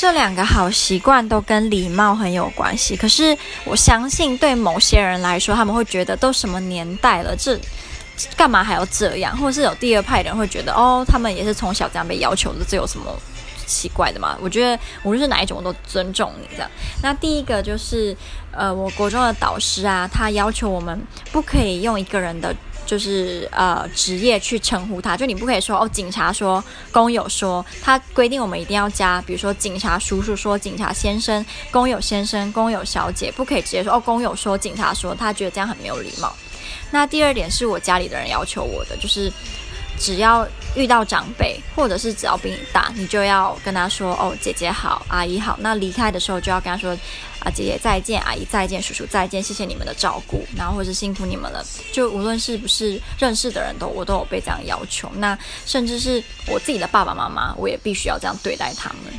这两个好习惯都跟礼貌很有关系，可是我相信对某些人来说，他们会觉得都什么年代了，这干嘛还要这样？或者是有第二派人会觉得，哦，他们也是从小这样被要求的，这有什么奇怪的吗？我觉得无论是哪一种，我都尊重你这样。那第一个就是，呃，我国中的导师啊，他要求我们不可以用一个人的。就是呃职业去称呼他，就你不可以说哦，警察说，工友说，他规定我们一定要加，比如说警察叔叔说，警察先生，工友先生，工友小姐，不可以直接说哦，工友说，警察说，他觉得这样很没有礼貌。那第二点是我家里的人要求我的，就是。只要遇到长辈，或者是只要比你大，你就要跟他说：“哦，姐姐好，阿姨好。”那离开的时候就要跟他说：“啊，姐姐再见，阿姨再见，叔叔再见，谢谢你们的照顾，然后或是辛苦你们了。”就无论是不是认识的人都，我都有被这样要求。那甚至是我自己的爸爸妈妈，我也必须要这样对待他们。